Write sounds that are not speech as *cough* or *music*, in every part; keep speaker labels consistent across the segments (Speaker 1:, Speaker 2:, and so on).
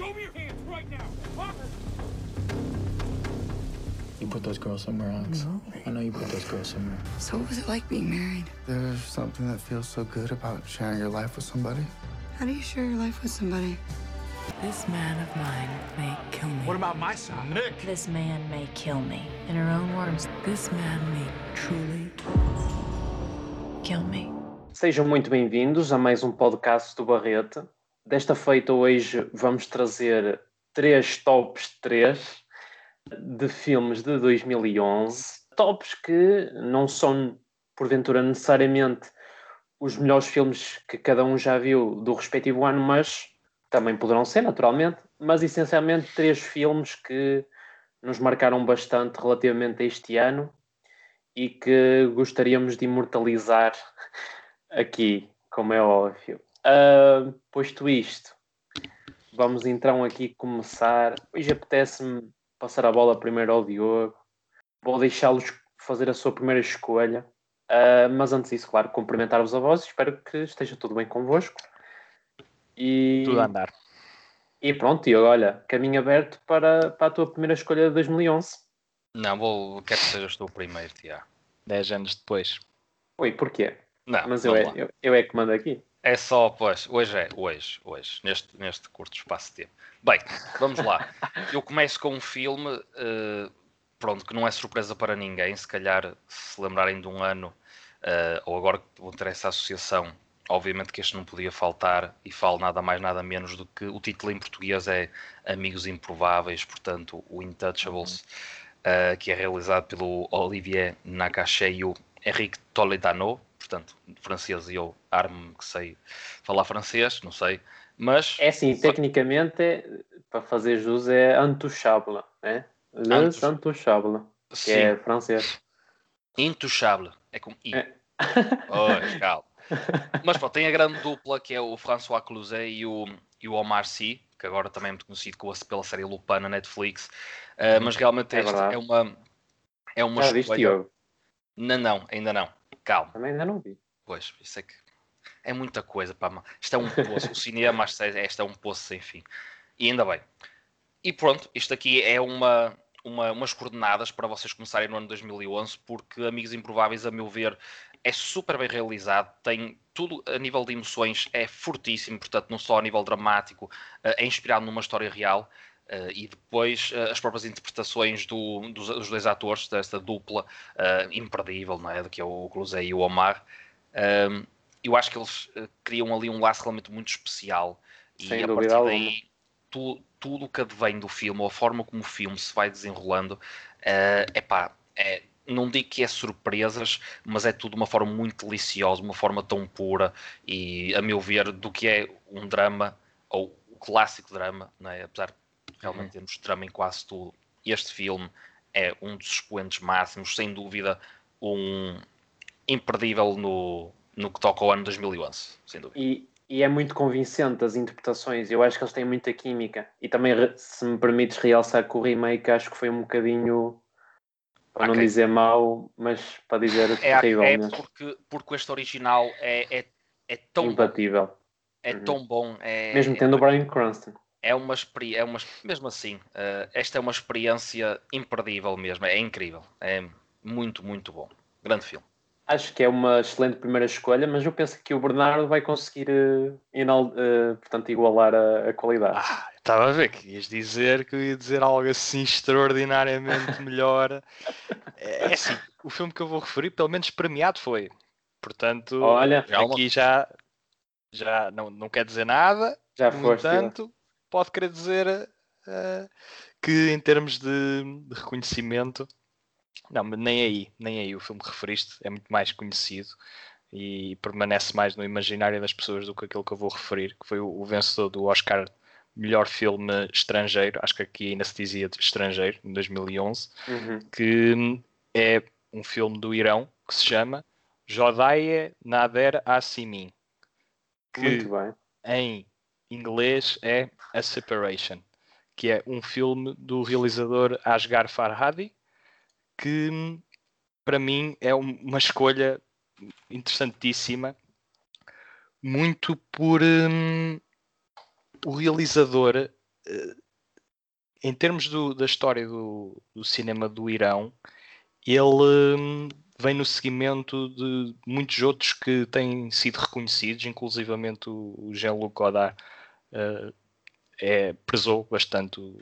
Speaker 1: Show me your hands right now.
Speaker 2: You put those girls somewhere else.
Speaker 3: No.
Speaker 2: I know you put those girls somewhere.
Speaker 3: So what was it like being married?
Speaker 4: There's something that feels so good about sharing your life with somebody.
Speaker 3: How do you share your life with somebody?
Speaker 5: This man of mine may kill me.
Speaker 1: What about my son? Nick.
Speaker 5: This man may kill me. In her own words, this man may truly kill me.
Speaker 6: Sejam muito bem-vindos a mais um podcast do Barrete. Desta feita, hoje vamos trazer três tops 3 de filmes de 2011. Tops que não são, porventura, necessariamente os melhores filmes que cada um já viu do respectivo ano, mas também poderão ser, naturalmente. Mas essencialmente, três filmes que nos marcaram bastante relativamente a este ano e que gostaríamos de imortalizar aqui, como é óbvio. Uh, posto isto, vamos então aqui começar. Hoje apetece-me passar a bola primeiro ao Diogo. Vou deixá-los fazer a sua primeira escolha. Uh, mas antes disso, claro, cumprimentar-vos a vós. Espero que esteja tudo bem convosco. E,
Speaker 7: Tudo a andar.
Speaker 6: e pronto, Diogo, olha, caminho aberto para, para a tua primeira escolha de 2011.
Speaker 8: Não, vou, quero que sejas tu o primeiro, Tiago.
Speaker 7: 10 anos depois.
Speaker 6: Oi, porquê?
Speaker 8: Não,
Speaker 6: Mas eu é, eu, eu é que mando aqui.
Speaker 8: É só, pois, hoje é, hoje, hoje, neste, neste curto espaço de tempo. Bem, vamos lá. *laughs* Eu começo com um filme, eh, pronto, que não é surpresa para ninguém, se calhar se lembrarem de um ano, eh, ou agora que vão ter essa associação, obviamente que este não podia faltar, e falo nada mais, nada menos do que o título em português é Amigos Improváveis, portanto, o Intouchables, eh, que é realizado pelo Olivier Nakache e o Henrique Toledano, portanto, francês e eu armo que sei falar francês, não sei, mas
Speaker 6: É assim, tecnicamente, é- para fazer jus, é intouchable, né? Les intouchables, que
Speaker 8: sim,
Speaker 6: é francês.
Speaker 8: intouchable, é com I.
Speaker 6: É. *laughs*
Speaker 8: Pois, calma. Mas pronto, tem a grande dupla que é o François Cluzet e o, e o Omar Sy, que agora também é muito conhecido pela série Lupin na Netflix, Uh, mas realmente
Speaker 6: É
Speaker 8: é uma é uma
Speaker 6: Já
Speaker 8: escolha-? Não, não, ainda não. Calma.
Speaker 6: Também ainda não vi.
Speaker 8: Pois, isso é que é muita coisa, pá. ma- Isto é um poço. O cinema, isto é, é um poço sem fim. E ainda bem. E pronto, isto aqui é uma, uma, umas coordenadas para vocês começarem no ano 2011, porque Amigos Improváveis, a meu ver, é super bem realizado, tem tudo a nível de emoções, é fortíssimo, portanto, não só a nível dramático, eh, é inspirado numa história real. Eh, e depois eh, as próprias interpretações do- dos, dos dois atores, desta dupla eh, imperdível, não é? Que é o Clusé e o Omar. Um, eu acho que eles criam ali um laço realmente muito especial e
Speaker 6: Sem
Speaker 8: a
Speaker 6: dúvida
Speaker 8: partir daí tu- tudo o que advém do filme, ou a forma como o filme se vai desenrolando, é epá, é, não digo que é surpresas, mas é tudo de uma forma muito deliciosa, uma forma tão pura e, a meu ver, do que é um drama, ou o clássico drama, é? apesar de realmente termos drama em quase tudo, este filme é um dos expoentes máximos, sem dúvida, um imperdível no, no que toca ao ano 2011, sem dúvida.
Speaker 6: E, e é muito convincente as interpretações. Eu acho que eles têm muita química. E também, se me permites realçar que o remake, acho que foi um bocadinho, para não
Speaker 8: Ok.
Speaker 6: dizer mau, mas para dizer
Speaker 8: É,
Speaker 6: terrível
Speaker 8: é porque, porque este original é, é, é tão bom,
Speaker 6: Imbatível.
Speaker 8: é
Speaker 6: Uhum.
Speaker 8: tão bom, é,
Speaker 6: Mesmo tendo o Brian Cranston.
Speaker 8: É uma experiência, é uma, mesmo assim, eh, esta é uma experiência imperdível mesmo, é incrível, é muito, muito bom. Grande filme.
Speaker 6: Acho que é uma excelente primeira escolha, mas eu penso que o Bernardo vai conseguir enal- eh, portanto, igualar a, a qualidade.
Speaker 7: Ah, estava a ver que ias dizer que eu ia dizer algo assim extraordinariamente *laughs* melhor. É é assim, o filme que eu vou referir, pelo menos premiado foi. Portanto,
Speaker 6: Olha,
Speaker 7: aqui já, já não, não quer dizer nada.
Speaker 6: já
Speaker 7: No
Speaker 6: foste.
Speaker 7: entanto, pode querer dizer eh, que em termos de, de reconhecimento, não, mas nem aí, nem aí o filme que referiste é muito mais conhecido e permanece mais no imaginário das pessoas do que aquilo que eu vou referir, que foi o, o vencedor do Oscar melhor filme estrangeiro, acho que aqui ainda se dizia de estrangeiro, em 2011,
Speaker 6: Uhum.
Speaker 7: que é um filme do Irão que se chama Jodaye Nader Asimin, que
Speaker 6: bem.
Speaker 7: em inglês é A Separation, que é um filme do realizador Asghar Farhadi, que para mim é um- uma escolha interessantíssima, muito por hum, o realizador eh, em termos do, da história do, do, cinema do Irão, ele hum, vem no seguimento de muitos outros que têm sido reconhecidos, inclusivamente o Jean-Luc Godard uh, é, bastante o,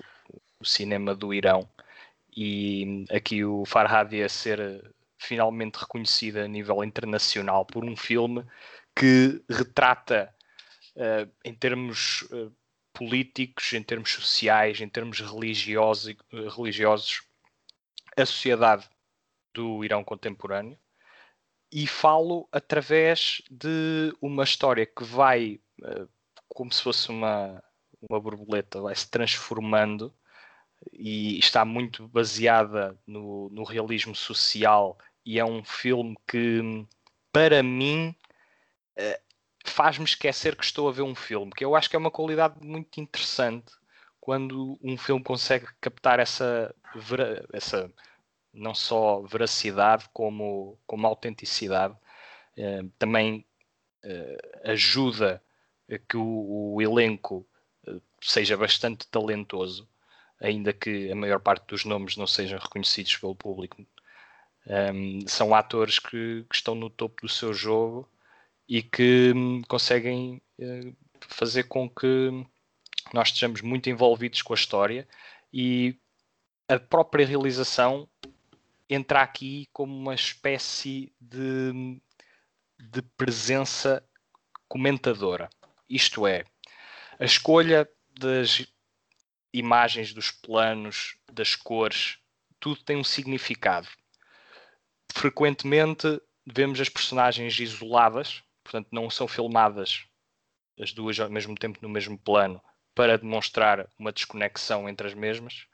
Speaker 7: o, cinema do Irão. E aqui o Farhad ia ser finalmente reconhecido a nível internacional por um filme que retrata uh, em termos uh, políticos, em termos sociais, em termos religiosos, religiosos a sociedade do Irão contemporâneo. E falo através de uma história que vai uh, como se fosse uma, uma borboleta, vai se transformando e está muito baseada no, no realismo social e é um filme que para mim uh, faz-me esquecer que estou a ver um filme, que eu acho que é uma qualidade muito interessante quando um filme consegue captar essa, essa não só veracidade como, como autenticidade. Uh, também uh, ajuda que o, o elenco uh, seja bastante talentoso, ainda que a maior parte dos nomes não sejam reconhecidos pelo público. Um, são atores que, que, estão no topo do seu jogo e que um, conseguem fazer com que nós estejamos muito envolvidos com a história e a própria realização entra aqui como uma espécie de, de presença comentadora. Isto é, a escolha das imagens, dos planos, das cores, tudo tem um significado. Frequentemente vemos as personagens isoladas, portanto, não são filmadas as duas ao mesmo tempo no mesmo plano para demonstrar uma desconexão entre as mesmas.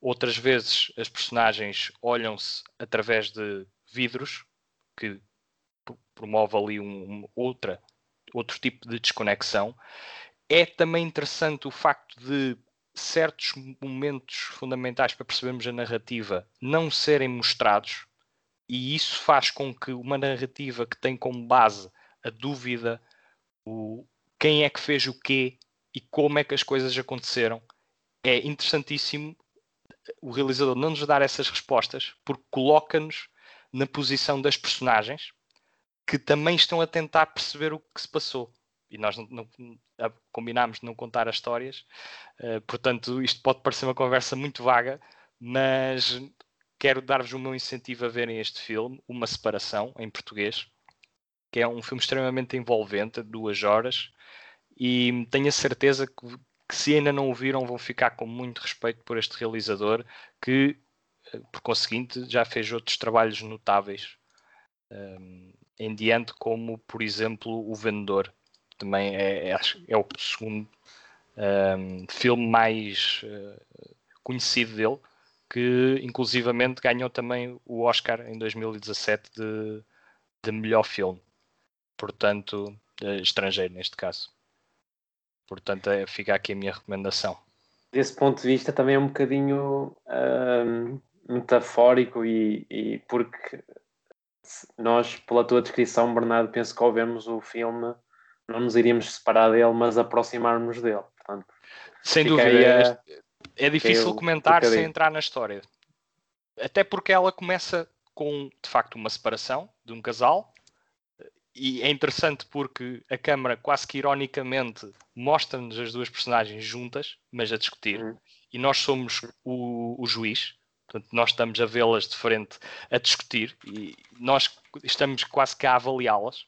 Speaker 7: Outras vezes as personagens olham-se através de vidros, que promove ali um, outra, outro tipo de desconexão. É também interessante o facto de certos momentos fundamentais para percebermos a narrativa não serem mostrados, e isso faz com que uma narrativa que tem como base a dúvida, o quem é que fez o quê e como é que as coisas aconteceram, é interessantíssimo o realizador não nos dar essas respostas porque coloca-nos na posição das personagens que também estão a tentar perceber o que se passou. E nós não, não, combinámos de não contar as histórias, uh, portanto, isto pode parecer uma conversa muito vaga, mas quero dar-vos o meu incentivo a verem este filme, Uma Separação, em português, que é um filme extremamente envolvente, duas horas, e tenho a certeza que, que se ainda não o viram vão ficar com muito respeito por este realizador que, eh, por conseguinte, já fez outros trabalhos notáveis um, ehm, em diante, como, por exemplo, O Vendedor. Também é, é, é o segundo um, ehm, filme mais uh, conhecido dele, que inclusivamente ganhou também o Oscar em 2017 de, de melhor filme. Portanto, estrangeiro neste caso. Portanto, é, fica aqui a minha recomendação.
Speaker 6: Desse ponto de vista, também é um bocadinho metafórico e, e, porque nós, pela tua descrição, Bernardo, penso que ao vermos o filme não nos iríamos separar dele, mas aproximar-nos dele. Portanto,
Speaker 7: sem dúvida. A... É difícil comentar sem entrar na história. Até porque ela começa com, de facto, uma separação de um casal e é interessante porque a câmara quase que ironicamente mostra-nos as duas personagens juntas, mas a discutir, uhum. e nós somos o, o, juiz, portanto, nós estamos a vê-las de frente a discutir e nós estamos quase que a avaliá-las.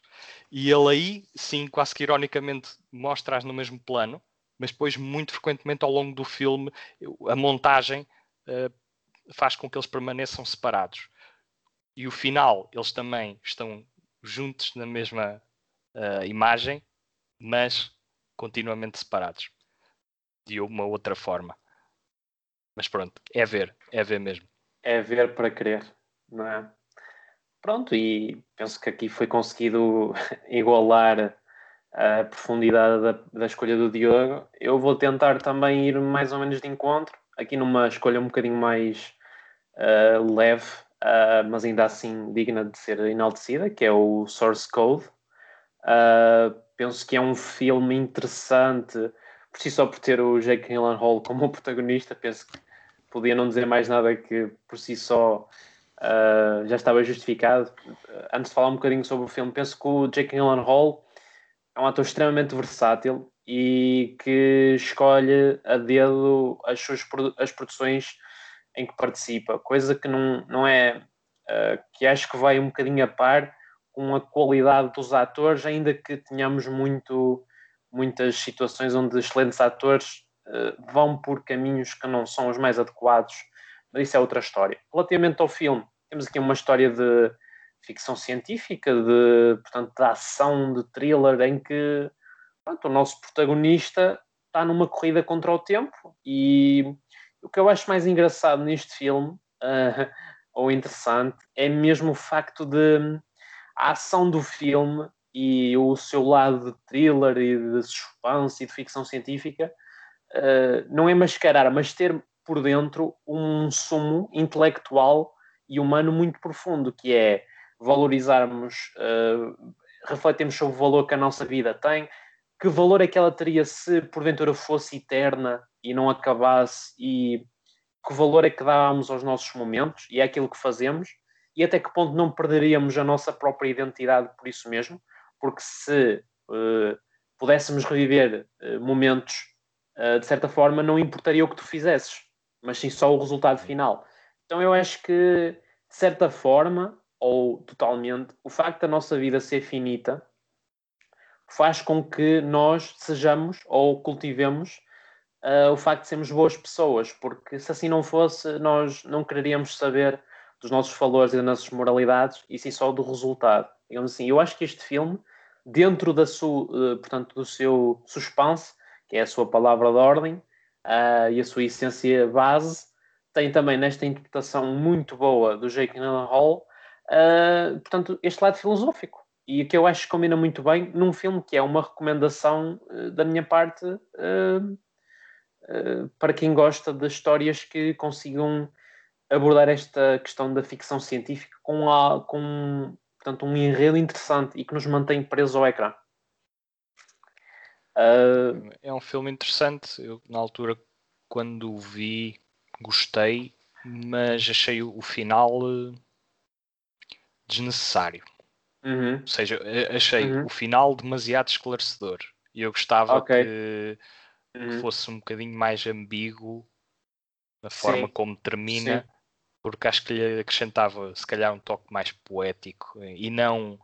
Speaker 7: E ele aí, sim, quase que ironicamente mostra-as no mesmo plano, mas depois, muito frequentemente ao longo do filme, a montagem uh, faz com que eles permaneçam separados. E o final, eles também estão juntos na mesma uh, imagem, mas continuamente separados de uma outra forma. Mas pronto, é ver, é ver mesmo.
Speaker 6: É ver para querer, não é? Pronto, e penso que aqui foi conseguido *laughs* igualar a profundidade da, da, escolha do Diogo. Eu vou tentar também ir mais ou menos de encontro, aqui numa escolha um bocadinho mais uh, leve, uh, mas ainda assim digna de ser enaltecida, que é o Source Code. Uh, penso que é um filme interessante por si só por ter o Jake Gyllenhaal como *laughs* protagonista, penso que podia não dizer mais nada que por si só uh, já estava justificado. Antes de falar um bocadinho sobre o filme, penso que o Jake Gyllenhaal é um ator extremamente versátil e que escolhe a dedo as suas as produções em que participa, coisa que não, não é uh, que acho que vai um bocadinho a par com a qualidade dos atores, ainda que tenhamos muito muitas situações onde excelentes atores uh, vão por caminhos que não são os mais adequados, mas isso é outra história. Relativamente ao filme, temos aqui uma história de ficção científica, de, portanto, de ação, de thriller, em que pronto, o nosso protagonista está numa corrida contra o tempo e o que eu acho mais engraçado neste filme, uh, *laughs* ou interessante, é mesmo o facto de a ação do filme e o seu lado de thriller e de suspense e de ficção científica uh, não é mascarar, mas ter por dentro um sumo intelectual e humano muito profundo, que é valorizarmos, uh, refletirmos sobre o valor que a nossa vida tem, que valor é que ela teria se porventura fosse eterna e não acabasse e que valor é que dávamos aos nossos momentos e é aquilo que fazemos e até que ponto não perderíamos a nossa própria identidade por isso mesmo, porque se uh, pudéssemos reviver uh, momentos, uh, de certa forma, não importaria o que tu fizesses, mas sim só o resultado final. Então eu acho que, de certa forma, ou totalmente, o facto da nossa vida ser finita faz com que nós sejamos ou cultivemos uh, o facto de sermos boas pessoas, porque se assim não fosse, nós não quereríamos saber dos nossos valores e das nossas moralidades e sim só do resultado. Digamos assim, eu acho que este filme, dentro da sua, uh, portanto, do seu suspense, que é a sua palavra de ordem uh, e a sua essência base, tem também nesta interpretação muito boa do Jake Gyllenhaal, uh, portanto, este lado filosófico. E que eu acho que combina muito bem num filme que é uma recomendação uh, da minha parte para quem gosta de histórias que consigam abordar esta questão da ficção científica com, a, com portanto, um enredo interessante e que nos mantém presos ao ecrã.
Speaker 7: É um filme interessante. Eu, na altura, quando o vi, gostei, mas achei o final desnecessário.
Speaker 6: Uhum.
Speaker 7: Ou seja, achei
Speaker 6: uhum.
Speaker 7: o final demasiado esclarecedor e eu gostava
Speaker 6: okay.
Speaker 7: que,
Speaker 6: uhum.
Speaker 7: que, fosse um bocadinho mais ambíguo na forma
Speaker 6: Sim.
Speaker 7: como termina,
Speaker 6: Sim.
Speaker 7: Porque acho que lhe acrescentava se calhar um toque mais poético e não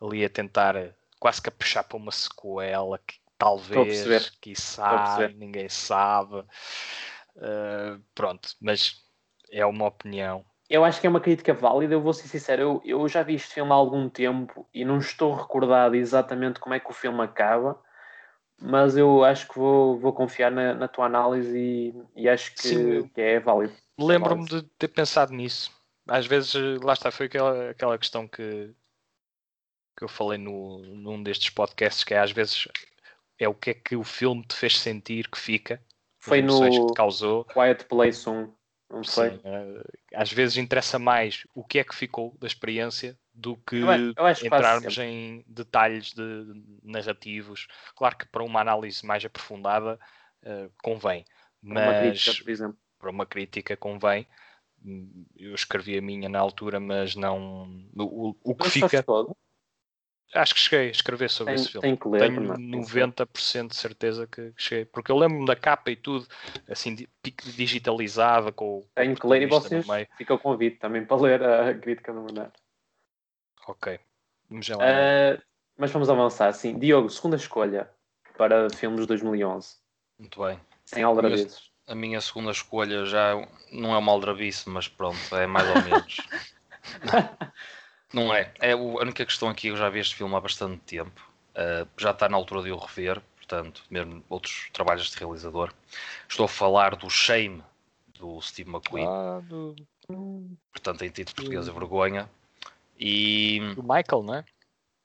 Speaker 7: ali a tentar quase que a puxar para uma sequela que talvez, quiçá, ninguém sabe. Uh, pronto, mas é uma opinião
Speaker 6: eu acho que é uma crítica válida. Eu vou ser sincero, eu, eu já vi este filme há algum tempo e não estou recordado exatamente como é que o filme acaba, mas eu acho que vou, vou confiar na, na tua análise e, e acho que,
Speaker 7: Sim,
Speaker 6: que é válido.
Speaker 7: Lembro-me de ter pensado nisso. Às vezes, lá está, foi aquela, aquela questão que, que eu falei no, num destes podcasts, que é às vezes é o que é que o filme te fez sentir que fica.
Speaker 6: Foi no
Speaker 7: que causou.
Speaker 6: Quiet Place 1. Não sei.
Speaker 7: Sim, uh, às vezes interessa mais o que é que ficou da experiência do que
Speaker 6: eu, eu
Speaker 7: entrarmos em detalhes de narrativos. Claro que para uma análise mais aprofundada uh, convém, mas
Speaker 6: crítica, por exemplo.
Speaker 7: Para uma crítica convém. Eu escrevi a minha na altura, mas não o, o que
Speaker 6: mas
Speaker 7: fica. Acho que cheguei a escrever sobre
Speaker 6: tem,
Speaker 7: esse filme.
Speaker 6: Tem que ler,
Speaker 7: Tenho 90% de certeza que cheguei. Porque eu lembro-me da capa e tudo, assim, digitalizada com.
Speaker 6: Tenho que ler e vocês. Fica o convite também para ler a crítica do Bernardo.
Speaker 7: Ok. Vamos lá.
Speaker 6: Uh, mas vamos avançar. Sim, Diogo, segunda escolha para filmes de 2011.
Speaker 8: Muito bem.
Speaker 6: Sem aldrabices.
Speaker 8: A minha segunda escolha já não é uma aldrabice, mas pronto, é mais ou menos. *laughs* Não é. é. A única questão aqui, eu já vi este filme há bastante tempo. Uh, já está na altura de o rever, portanto, mesmo outros trabalhos de realizador. Estou a falar do Shame, do Steve McQueen.
Speaker 7: Ah, do...
Speaker 8: Portanto, em título português, a vergonha. E...
Speaker 7: Do Michael, não é?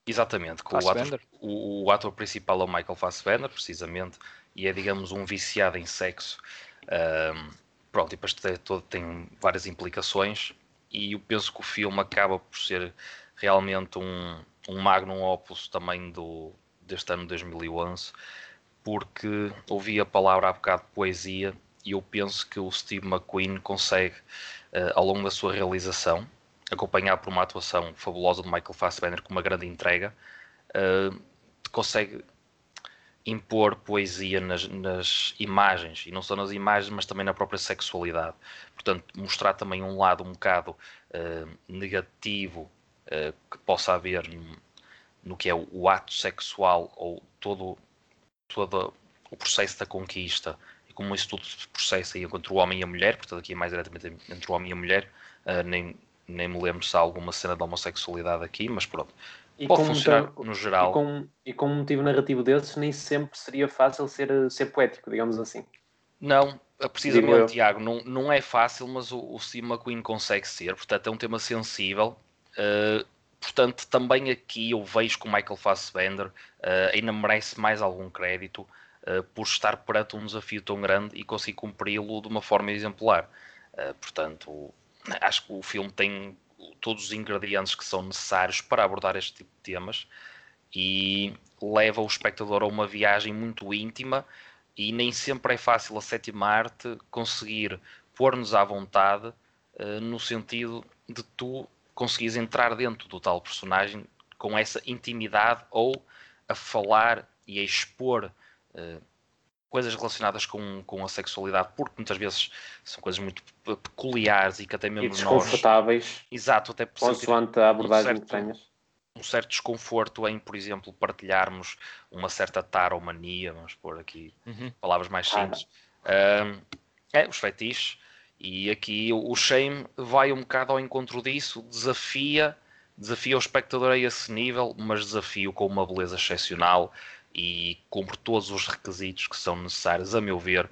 Speaker 8: Exatamente. Com o, ator, o, o, ator principal é o Michael Fassbender, precisamente, e é, digamos, um viciado em sexo. Uh, pronto, e depois todo, tem várias implicações e eu penso que o filme acaba por ser realmente um, um magnum opus também do, deste ano de 2011, porque ouvi a palavra há bocado poesia e eu penso que o Steve McQueen consegue, uh, ao longo da sua realização, acompanhado por uma atuação fabulosa de Michael Fassbender com uma grande entrega, uh, consegue impor poesia nas, nas, imagens, e não só nas imagens, mas também na própria sexualidade. Portanto, mostrar também um lado um bocado uh, negativo uh, que possa haver no, no, que é o, o, ato sexual ou todo, todo o processo da conquista e como isso tudo se processa entre o homem e a mulher, portanto aqui é mais diretamente entre o homem e a mulher, uh, nem, nem me lembro se há alguma cena de homossexualidade aqui, mas pronto.
Speaker 6: E
Speaker 8: Pode
Speaker 6: com,
Speaker 8: funcionar no geral.
Speaker 6: E com, e com um motivo narrativo desses, nem sempre seria fácil ser, ser poético, digamos assim.
Speaker 8: Não,
Speaker 6: Digo
Speaker 8: precisamente. Tiago, não, não é fácil, mas o, o Steve McQueen consegue ser. Portanto, é um tema sensível. Uh, portanto, também aqui eu vejo que o Michael Fassbender uh, ainda merece mais algum crédito uh, por estar perante um desafio tão grande e conseguir cumpri-lo de uma forma exemplar. Portanto, acho que o filme tem todos os ingredientes que são necessários para abordar este tipo de temas e leva o espectador a uma viagem muito íntima e nem sempre é fácil a sétima arte conseguir pôr-nos à vontade uh, no sentido de tu conseguires entrar dentro do tal personagem com essa intimidade ou a falar e a expor uh, coisas relacionadas com, com a sexualidade, porque muitas vezes são coisas muito peculiares e que até
Speaker 6: E
Speaker 8: mesmo nós.
Speaker 6: desconfortáveis,
Speaker 8: Exato, até
Speaker 6: consoante a abordagem
Speaker 8: certo-
Speaker 6: que tenhas.
Speaker 8: um certo desconforto em, por exemplo, partilharmos uma certa taromania, vamos pôr aqui
Speaker 7: Uhum.
Speaker 8: palavras mais simples. Ahm, é, os fetiches. E aqui o o Shame vai um bocado ao encontro disso, desafia, desafia o espectador a esse nível, mas desafio com uma beleza excepcional e cumpre todos os requisitos que são necessários, a meu ver,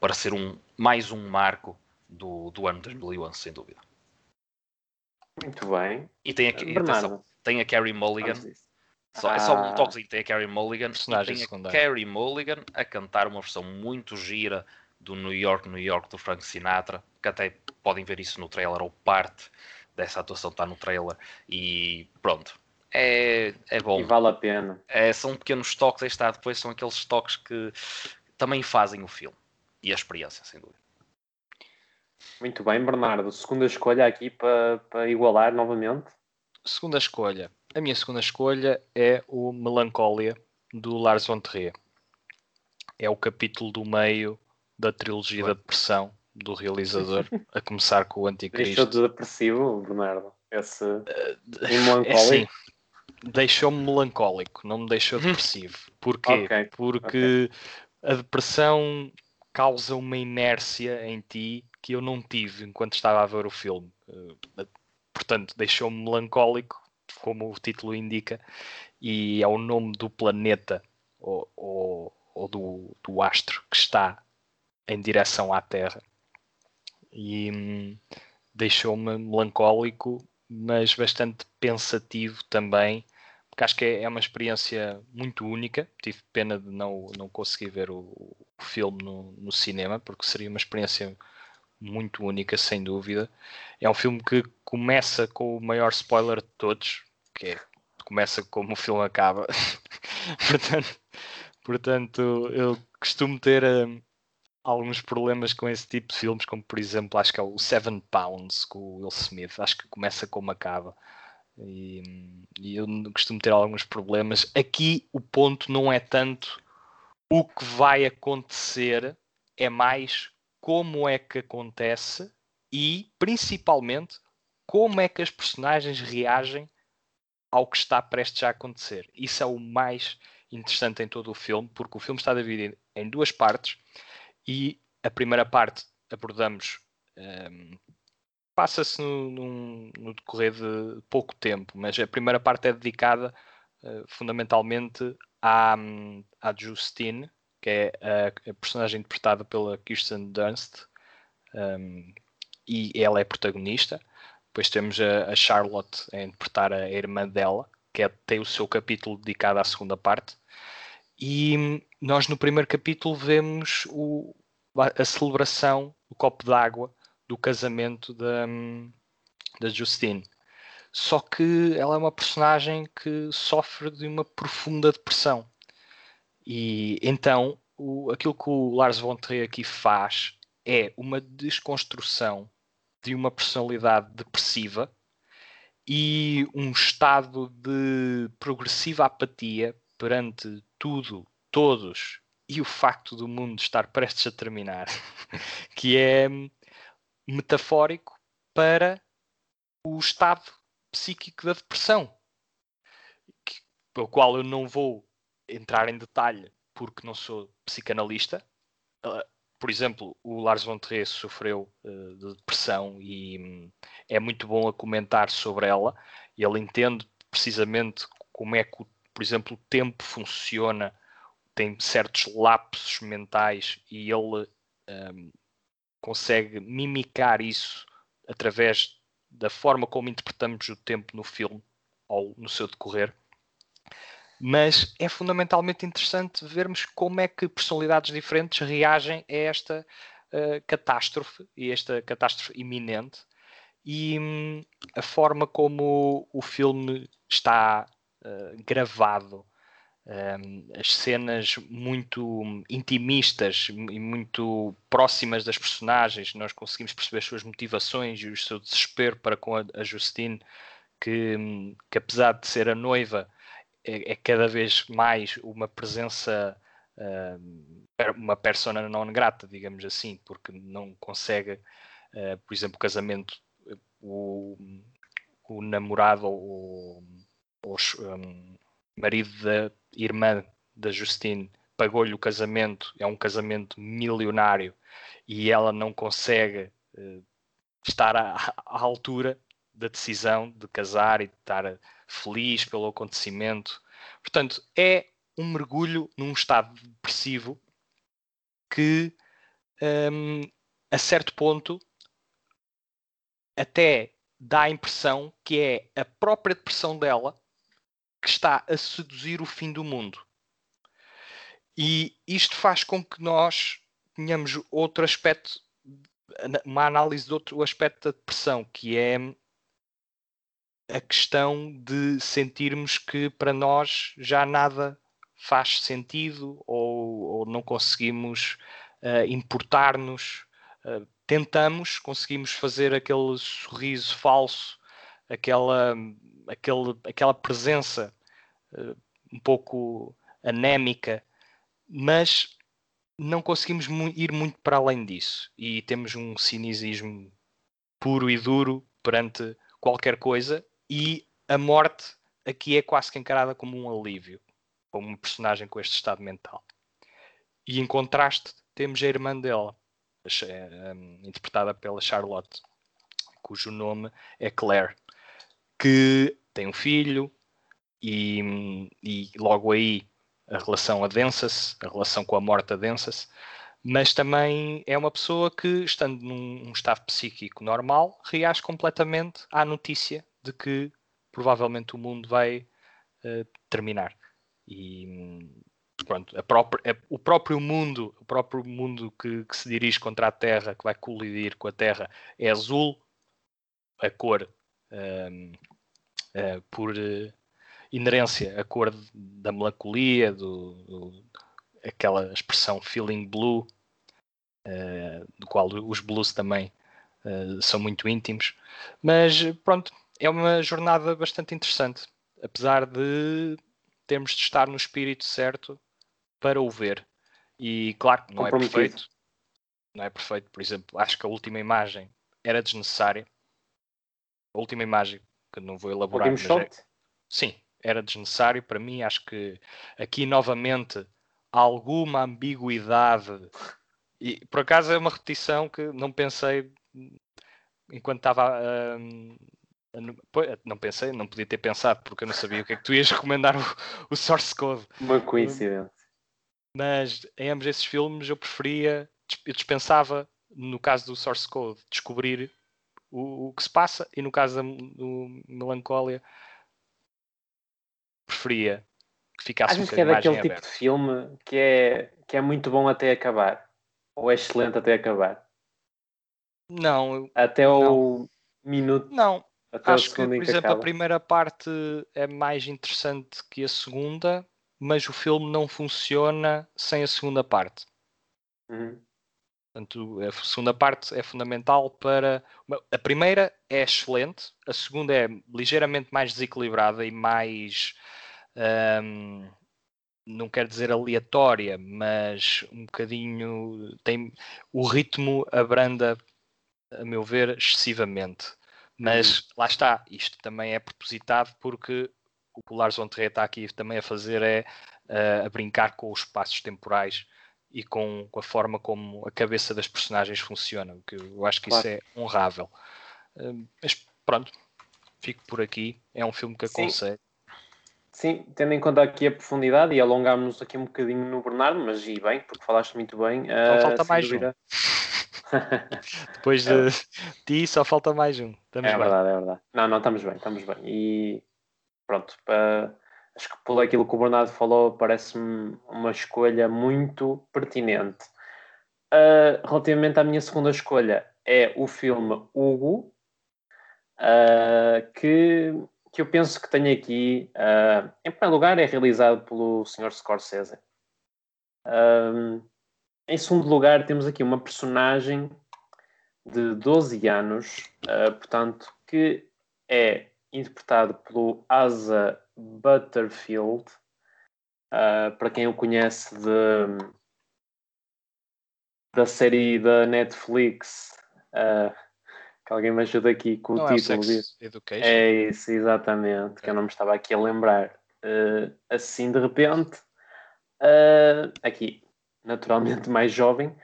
Speaker 8: para ser um, mais um marco do, do ano 2011, sem dúvida.
Speaker 6: Muito bem.
Speaker 8: E tem aqui, atenção, tem a Carrie Mulligan. Só, É só um
Speaker 6: Ah.
Speaker 8: toquezinho, tem a Carrie Mulligan
Speaker 7: Personagem
Speaker 8: tem a
Speaker 7: secundário.
Speaker 8: Carrie Mulligan a cantar uma versão muito gira do New York, New York do Frank Sinatra, que até podem ver isso no trailer, ou parte dessa atuação está no trailer, e pronto. É, é bom.
Speaker 6: E vale a pena.
Speaker 8: É, são pequenos toques, aí está, depois são aqueles toques que também fazem o filme. E a experiência, sem dúvida.
Speaker 6: Muito bem, Bernardo. Segunda escolha aqui para, para igualar novamente.
Speaker 7: Segunda escolha. A minha segunda escolha é o Melancólia do Lars von Trier. É o capítulo do meio da trilogia da depressão do realizador, *laughs* a começar com o
Speaker 6: Deixou
Speaker 7: Anticristo.
Speaker 6: de depressivo, Bernardo. Esse
Speaker 7: É
Speaker 6: melancólico.
Speaker 7: Deixou-me melancólico, não me deixou depressivo. Porquê?
Speaker 6: Ok,
Speaker 7: Porque a depressão causa uma inércia em ti que eu não tive enquanto estava a ver o filme. Eh, Portanto, deixou-me melancólico, como o título indica, e é o nome do planeta ou, ou- ou do, do astro que está em direção à Terra. E hum, deixou-me melancólico, mas bastante pensativo também, porque acho que é, é uma experiência muito única. Tive pena de não, não conseguir ver o, o filme no, no cinema, porque seria uma experiência muito única, sem dúvida. É um filme que começa com o maior spoiler de todos, que é começa como o filme acaba. *laughs* portanto, portanto, eu costumo ter hum, alguns problemas com esse tipo de filmes, como por exemplo, acho que é o Seven Pounds com o Will Smith. Acho que começa como acaba. E, e eu costumo ter alguns problemas. Aqui o ponto não é tanto o que vai acontecer, é mais como é que acontece e principalmente como é que as personagens reagem ao que está prestes a acontecer. Isso é o mais interessante em todo o filme, porque o filme está dividido em duas partes e a primeira parte abordamos hum, passa-se no, no decorrer de pouco tempo, mas a primeira parte é dedicada eh, fundamentalmente à, à Justine, que é a, a personagem interpretada pela Kirsten Dunst, hum, e ela é protagonista. Depois temos a, a Charlotte a interpretar a irmã dela, que é- tem o seu capítulo dedicado à segunda parte. E nós no primeiro capítulo vemos o- a, celebração, o copo d'água do casamento da, da Justine. Só que ela é uma personagem que sofre de uma profunda depressão. E então, o, aquilo que o Lars von Trier aqui faz é uma desconstrução de uma personalidade depressiva e um estado de progressiva apatia perante tudo, todos e o facto do mundo estar prestes a terminar, *laughs* que é metafórico para o estado psíquico da depressão, que, qual eu não vou entrar em detalhe porque não sou psicanalista. Uh, por exemplo, o Lars von Trier sofreu uh, de depressão e um, é muito bom a comentar sobre ela. Ele entende precisamente como é que, por exemplo, o tempo funciona, tem certos lapsos mentais e ele um, consegue mimicar isso através da forma como interpretamos o tempo no filme ou no seu decorrer. Mas é fundamentalmente interessante vermos como é que personalidades diferentes reagem a esta uh, catástrofe e esta catástrofe iminente e hum, a forma como o filme está uh, gravado as cenas muito intimistas e muito próximas das personagens, nós conseguimos perceber as suas motivações e o seu desespero para com a, a Justine, que, que, apesar de ser a noiva, é, é cada vez mais uma presença, uh, uma persona não grata, digamos assim, porque não consegue, uh, por exemplo, o casamento, o, o namorado ou, ou um, marido da irmã da Justine pagou-lhe o casamento, é um casamento milionário e ela não consegue uh, estar à, à, altura da decisão de casar e de estar feliz pelo acontecimento. Portanto, é um mergulho num estado depressivo que, um, a certo ponto, até dá a impressão que é a própria depressão dela que está a seduzir o fim do mundo. E isto faz com que nós tenhamos outro aspecto, uma análise de outro aspecto da depressão, que é a questão de sentirmos que para nós já nada faz sentido ou, ou não conseguimos uh, importar-nos. Uh, tentamos, conseguimos fazer aquele sorriso falso, aquela, aquele, aquela presença uh, um pouco anémica, mas não conseguimos mu ir muito para além disso e temos um cinismo puro e duro perante qualquer coisa e a morte aqui é quase que encarada como um alívio, como um personagem com este estado mental. E em contraste temos a irmã dela, eh, interpretada pela Charlotte, cujo nome é Claire, que tem um filho e, e logo aí a relação adensa-se, a relação com a morte adensa-se, mas também é uma pessoa que, estando num estado psíquico normal, reage completamente à notícia de que provavelmente o mundo vai uh, terminar. E pronto, própria, a, o próprio mundo, o próprio mundo que, que, se dirige contra a Terra, que vai colidir com a Terra, é azul, a cor um, uh, por uh, inerência, a cor da melancolia, do, do aquela expressão feeling blue, uh, do qual os blues também são muito íntimos. Mas pronto, é uma jornada bastante interessante, apesar de termos de estar no espírito certo para o ver. E claro, não é perfeito. Não é perfeito, por exemplo, acho que a última imagem era desnecessária a última imagem, que não vou elaborar. Mas é, sim, era desnecessário para mim. Acho que aqui novamente alguma ambiguidade. E por acaso é uma repetição que não pensei enquanto estava. Não pensei, não podia ter pensado porque eu não sabia o que é que tu ias *laughs* recomendar o, o Source Code.
Speaker 6: Uma coincidência.
Speaker 7: Mas em ambos esses filmes eu preferia, eu dispensava, no caso do Source Code, descobrir o, o que se passa e no caso do Melancólia preferia que ficasse
Speaker 6: Achas
Speaker 7: um
Speaker 6: que é daquele tipo de filme que é, que é muito bom até acabar? Ou é excelente até acabar?
Speaker 7: Não.
Speaker 6: Até não. o minuto.
Speaker 7: Não. Acho que, por exemplo, acaba. a primeira parte é mais interessante que a segunda mas o filme não funciona sem a segunda parte.
Speaker 6: Uhum.
Speaker 7: Portanto, a segunda parte é fundamental para. A primeira é excelente, a segunda é ligeiramente mais desequilibrada e mais. hum, não quero dizer aleatória, mas um bocadinho. Tem, o ritmo abranda, a meu ver, excessivamente. Mas lá está, isto também é propositado porque o que o Lars von Trier está aqui também a fazer é uh, a brincar com os espaços temporais e com, com, a forma como a cabeça das personagens funciona, que eu acho que
Speaker 6: Claro.
Speaker 7: isso é honrável. Uh, mas pronto, fico por aqui. É um filme que aconselho.
Speaker 6: Sim, tendo em conta aqui a profundidade e alongámos aqui um bocadinho no Bernardo, mas e bem, porque falaste muito bem. ah,
Speaker 7: falta
Speaker 6: sem
Speaker 7: mais um.
Speaker 6: dúvida. *laughs*
Speaker 7: Depois de *laughs* ti, só falta mais um. Estamos
Speaker 6: É
Speaker 7: bem.
Speaker 6: verdade, é verdade. Não, não, estamos bem, estamos bem. E pronto, pa- acho que por aquilo que o Bernardo falou, parece-me uma escolha muito pertinente. Ah, relativamente à minha segunda escolha, é o filme Hugo, ah, que, que eu penso que tem aqui, ah, em primeiro lugar, é realizado pelo Sr. Scorsese. Em segundo lugar, temos aqui uma personagem de 12 anos, uh, portanto, que é interpretado pelo Asa Butterfield, uh, para quem o conhece de, da série da Netflix, uh, que alguém me ajuda aqui com o
Speaker 7: Não é o
Speaker 6: título disso.
Speaker 7: Education?
Speaker 6: É isso, exatamente, que eu não me estava aqui a lembrar. Uh, assim, de repente, aqui, naturalmente mais jovem,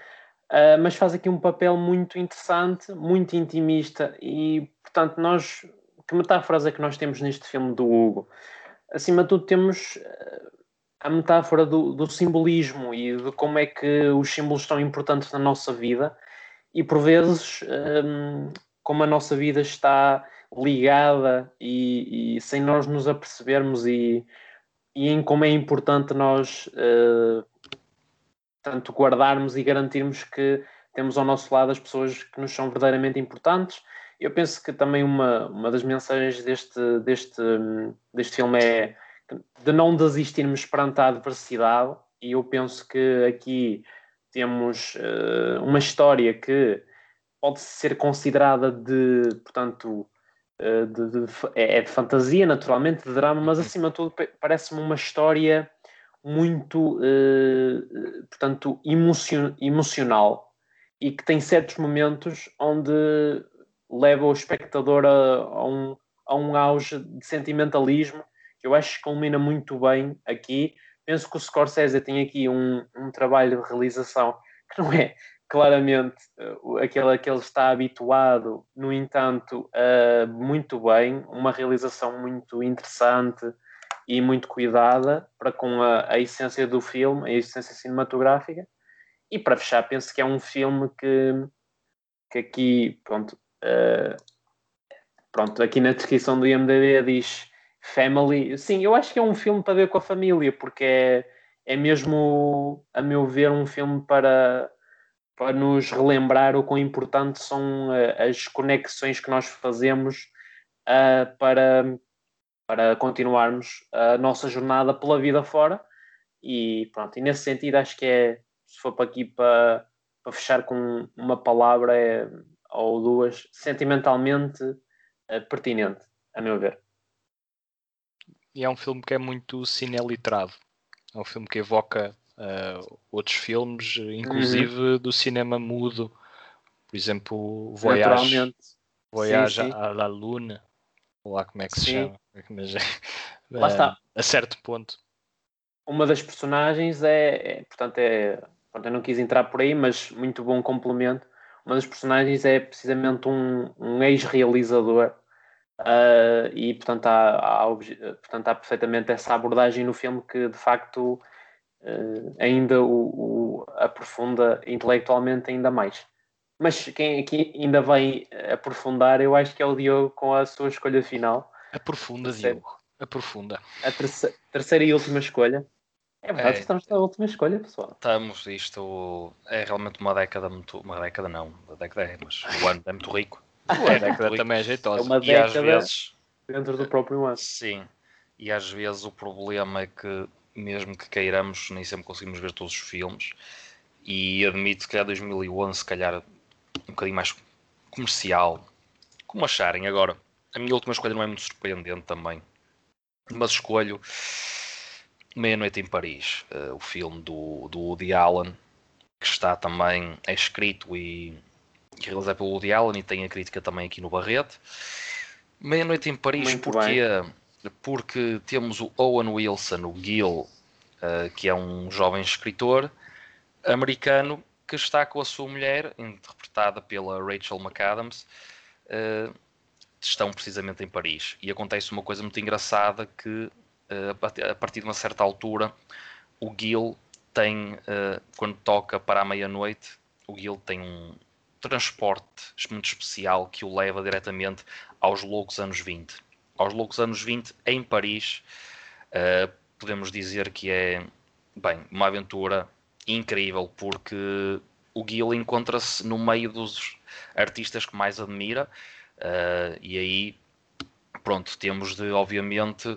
Speaker 6: mas faz aqui um papel muito interessante, muito intimista e, portanto, nós, que metáforas é que nós temos neste filme do Hugo? Acima de tudo temos uh, a metáfora do, do simbolismo e de como é que os símbolos são importantes na nossa vida e, por vezes, um, como a nossa vida está ligada e, e sem nós nos apercebermos e, e em como é importante nós uh, tanto guardarmos e garantirmos que temos ao nosso lado as pessoas que nos são verdadeiramente importantes. Eu penso que também uma, uma das mensagens deste, deste, deste filme é de não desistirmos perante a adversidade, e eu penso que aqui temos uh, uma história que pode ser considerada de, portanto, uh, de, de, é, de fantasia, naturalmente, de drama, mas acima de tudo parece-me uma história muito, uh, portanto, emocion emocional e que tem certos momentos onde leva o espectador a, a, um, a um auge de sentimentalismo que eu acho que culmina muito bem aqui. Penso que o Scorsese tem aqui um, um trabalho de realização *laughs* que não é claramente uh, aquele a que ele está habituado, no entanto, uh, muito bem, uma realização muito interessante e muito cuidada para com a, a, essência do filme, a essência cinematográfica. E para fechar, penso que é um filme que, que aqui, pronto, uh, pronto, aqui na descrição do IMDb diz Family. Sim, eu acho que é um filme para ver com a família, porque é, é mesmo, a meu ver, um filme para, para nos relembrar o quão importantes são uh, as conexões que nós fazemos uh, para para continuarmos a nossa jornada pela vida fora e pronto, e nesse sentido acho que é, se for para aqui para, para fechar com uma palavra é, ou duas, sentimentalmente é, pertinente, a meu ver.
Speaker 7: E é um filme que é muito cineliterado, é um filme que evoca uh, outros filmes, inclusive uhum. do cinema mudo, por exemplo, Voyage, Voyage sim, sim. à la Lune, ou lá como é que se Sim. chama. Mas, *laughs*
Speaker 6: lá está.
Speaker 7: A certo ponto.
Speaker 6: Uma das personagens é, é portanto, é. Pronto, eu não quis entrar por aí, mas muito bom complemento. Uma das personagens é precisamente um, um ex-realizador uh, e, portanto há, há, portanto, há perfeitamente essa abordagem no filme que, de facto, uh, ainda o, o aprofunda intelectualmente ainda mais. Mas quem aqui ainda vai aprofundar, eu acho que é o Diogo com a sua escolha final.
Speaker 7: Aprofunda, Diogo. Aprofunda.
Speaker 6: A terceira, terceira e última escolha. É verdade,
Speaker 8: É.
Speaker 6: estamos na última escolha, pessoal.
Speaker 8: Estamos, isto é realmente uma década muito. Uma década não, a década é, mas o ano é muito rico. *laughs*
Speaker 7: A década também é
Speaker 6: É
Speaker 7: jeitosa.
Speaker 6: uma
Speaker 8: E às
Speaker 6: década
Speaker 8: vezes,
Speaker 6: dentro do próprio ano.
Speaker 8: sim, e às vezes o problema é que mesmo que queiramos, nem sempre conseguimos ver todos os filmes. E admito que a 2011, se calhar, um bocadinho mais comercial. Como acharem agora? A minha última escolha não é muito surpreendente também, mas escolho Meia-Noite em Paris, uh, o filme do, do Woody Allen, que está também, é escrito e, e realizado pelo Woody Allen e tem a crítica também aqui no Barrete. Meia-Noite em Paris,
Speaker 6: Muito
Speaker 8: porque, porque temos o Owen Wilson, o Gil, uh, que é um jovem escritor americano que está com a sua mulher, interpretada pela Rachel McAdams, uh, estão precisamente em Paris. E acontece uma coisa muito engraçada que a partir de uma certa altura o Gil tem, uh, quando toca para a meia-noite, o Gil tem um transporte muito especial que o leva diretamente aos loucos anos 20. Aos loucos anos 20 em Paris, podemos dizer que é bem, uma aventura incrível porque o Gil encontra-se no meio dos artistas que mais admira e aí pronto temos de obviamente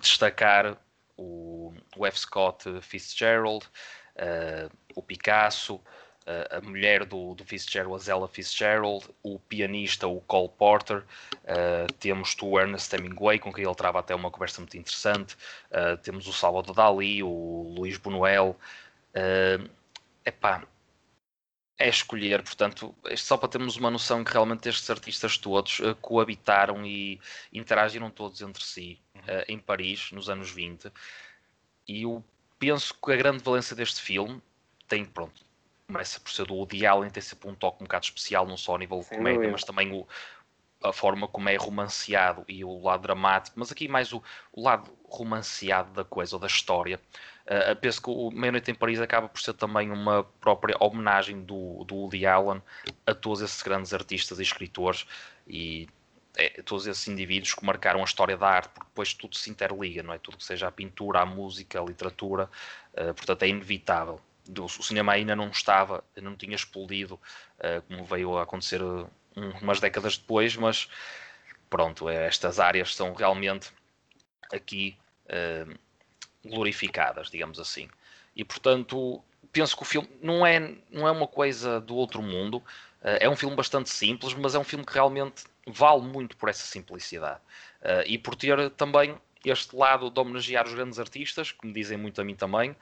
Speaker 8: destacar o, o F. Scott Fitzgerald uh, o Picasso uh, a mulher do, do Fitzgerald, a Zella Fitzgerald, o pianista, o Cole Porter, uh, temos o Ernest Hemingway, com quem ele trava até uma conversa muito interessante, temos o Salvador Dali, o Luís Buñuel, Uh, epá, é escolher, portanto, só para termos uma noção que realmente estes artistas todos uh, coabitaram e interagiram todos entre si uh, em Paris nos anos 20. E eu penso que a grande valência deste filme tem, pronto, começa por ser do Woody Allen, tem sempre um toque um bocado especial, não só ao nível de comédia, mas também o, a forma como é romanceado e o lado dramático, mas aqui mais o, o lado romanceado da coisa, ou da história. Uh, penso que o Meia-Noite em Paris acaba por ser também uma própria homenagem do, do Woody Allen a todos esses grandes artistas e escritores e é, todos esses indivíduos que marcaram a história da arte, porque depois tudo se interliga, não é? Tudo que seja a pintura, a música, a literatura, uh, portanto é inevitável. O cinema ainda não estava, não tinha explodido, uh, como veio a acontecer umas décadas depois, mas pronto, estas áreas são realmente aqui uh, glorificadas, digamos assim. E portanto, penso que o filme não é, não é uma coisa do outro mundo. Uh, é um filme bastante simples, mas é um filme que realmente vale muito por essa simplicidade. Uh, e por ter também este lado de homenagear os grandes artistas, que me dizem muito a mim também.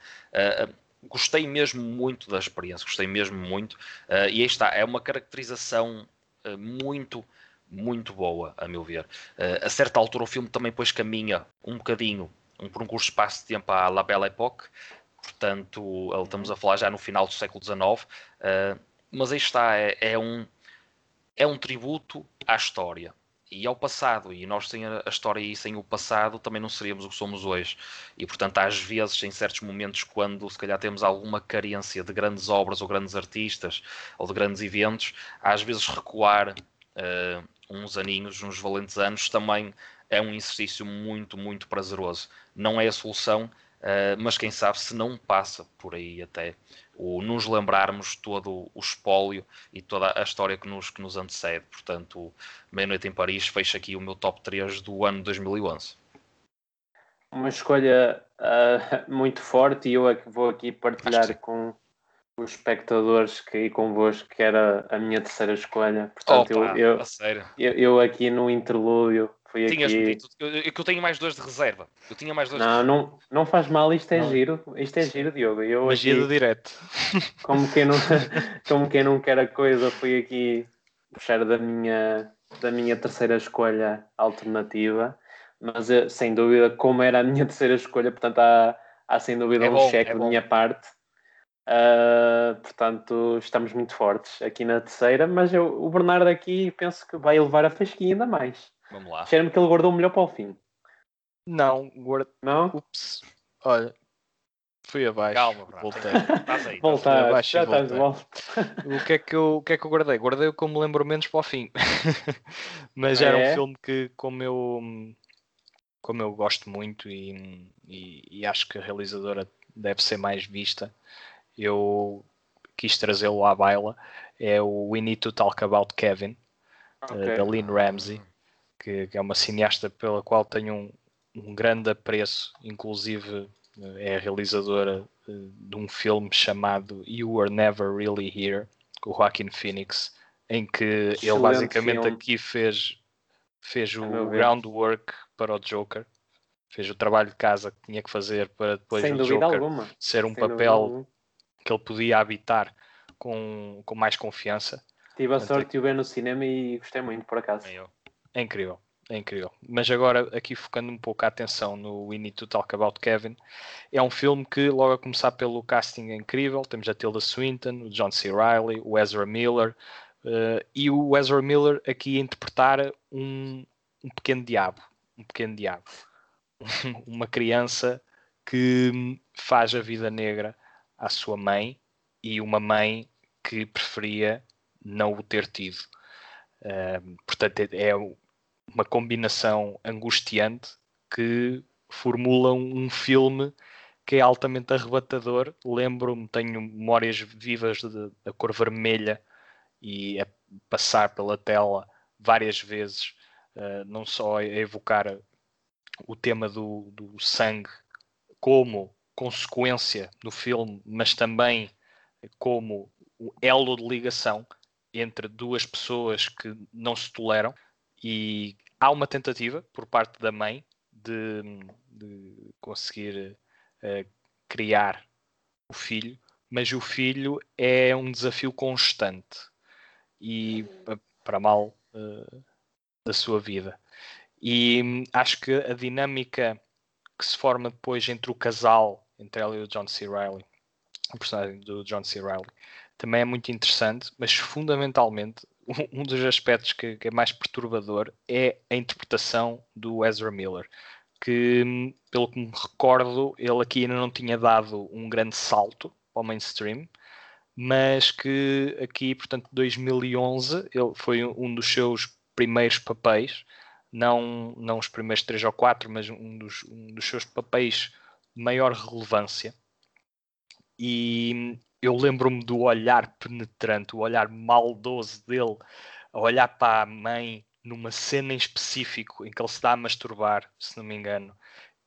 Speaker 8: Gostei mesmo muito da experiência, gostei mesmo muito. e aí está, é uma caracterização muito muito boa, a meu ver. Uh, a certa altura o filme também depois caminha um bocadinho um, por um curto espaço de tempo à La Belle Époque, portanto, estamos a falar já no final do século XIX, uh, mas aí está, é, é, um, é um tributo à história e ao passado, e nós sem a história e sem o passado também não seríamos o que somos hoje. E portanto, às vezes, em certos momentos, quando se calhar temos alguma carência de grandes obras ou grandes artistas ou de grandes eventos, às vezes recuar uh, uns aninhos, uns valentes anos, também é um exercício muito, muito prazeroso. Não é a solução, uh, mas quem sabe se não passa por aí até o nos lembrarmos todo o espólio e toda a história que nos, que nos antecede. Portanto, Meia-Noite em Paris fecha aqui o meu top 3 do ano 2011.
Speaker 6: Uma escolha uh, *laughs* muito forte e eu é vou aqui partilhar com os espectadores que e convosco que era a minha terceira escolha. Portanto,
Speaker 8: Opa,
Speaker 6: eu,
Speaker 8: eu,
Speaker 6: eu, eu aqui no interlúdio foi
Speaker 8: Tinhas
Speaker 6: aqui...
Speaker 8: que eu, eu tenho mais dois de reserva. Eu tinha mais dois
Speaker 6: Não,
Speaker 8: de...
Speaker 6: não, não faz mal, isto é
Speaker 8: Não.
Speaker 6: giro. Isto é giro, Diogo. Eu
Speaker 7: Magia
Speaker 6: aqui,
Speaker 7: do direto. *laughs*
Speaker 6: como, quem não, como quem não quer a coisa, fui aqui puxar da minha, da minha terceira escolha alternativa. Mas eh, sem dúvida, como era a minha *laughs* terceira escolha, portanto há, há sem dúvida
Speaker 8: É
Speaker 6: um
Speaker 8: bom,
Speaker 6: cheque
Speaker 8: é
Speaker 6: da
Speaker 8: bom.
Speaker 6: minha parte. Ah, portanto, estamos muito fortes aqui na terceira, mas eu, o Bernardo aqui penso que vai elevar a fasquinha ainda mais.
Speaker 8: Vamos lá.
Speaker 6: Cheira-me que ele guardou o melhor para o fim,
Speaker 7: Não, guarda.
Speaker 6: não?
Speaker 7: Ups. Olha, fui abaixo.
Speaker 8: Calma, Bernardo.
Speaker 7: Voltei.
Speaker 8: Estás aí.
Speaker 6: Voltar,
Speaker 7: abaixo
Speaker 6: já estás de volta. *laughs*
Speaker 7: O que, é que eu, o que é que eu guardei? Guardei o que eu me lembro menos para o fim. *laughs* Mas era
Speaker 6: É?
Speaker 7: um filme que, como eu, como eu gosto muito e, e, e acho que a realizadora deve ser mais vista, eu quis trazê-lo à baila. É o We Need to Talk About Kevin, eh,
Speaker 6: Ok.
Speaker 7: da Lynn Ramsey, que, que é uma cineasta pela qual tenho um, um grande apreço, inclusive é a realizadora eh, de um filme chamado You Were Never Really Here, com o Joaquin Phoenix, em que ele
Speaker 6: Excelente
Speaker 7: basicamente
Speaker 6: filme.
Speaker 7: aqui fez, fez o groundwork para o Joker, fez o trabalho de casa que tinha que fazer para depois
Speaker 6: Sem
Speaker 7: o Joker
Speaker 6: alguma.
Speaker 7: ser um
Speaker 6: Sem
Speaker 7: papel que ele podia habitar com, com mais confiança.
Speaker 6: Tive a
Speaker 7: Portanto,
Speaker 6: sorte de o ver no cinema e gostei muito, por acaso.
Speaker 8: Eu.
Speaker 7: É incrível, é incrível. Mas agora, aqui focando um pouco a atenção no We Need to Talk About Kevin, é um filme que, logo a começar pelo casting é incrível, temos a Tilda Swinton, o John C. Reilly, o Ezra Miller, eh, e o Ezra Miller aqui a interpretar um, um pequeno diabo, um pequeno diabo, *laughs* uma criança que faz a vida negra à sua mãe e uma mãe que preferia não o ter tido. Um, portanto, é- é uma combinação angustiante que formula um filme que é altamente arrebatador. Lembro-me, tenho memórias vivas da cor vermelha e a passar pela tela várias vezes, uh, não só a evocar o tema do, do sangue como consequência no filme, mas também como o elo de ligação entre duas pessoas que não se toleram e há uma tentativa por parte da mãe de, de conseguir eh, criar o filho, mas o filho é um desafio constante e pa- para mal eh, da sua vida. E hum, acho que a dinâmica que se forma depois entre o casal, entre ela e o John C. Reilly, o personagem do John C. Reilly, também é muito interessante, mas fundamentalmente um- dos aspectos que, que é mais perturbador é a interpretação do Ezra Miller, que, hum, pelo que me recordo, ele aqui ainda não tinha dado um grande salto ao mainstream, mas que aqui, portanto, 2011, ele foi um dos seus primeiros papéis, não, não os primeiros três ou quatro, mas um dos, um dos seus papéis de maior relevância. E eu lembro-me do olhar penetrante, o olhar maldoso dele, a olhar para a mãe numa cena em específico em que ele se dá a masturbar, se não me engano,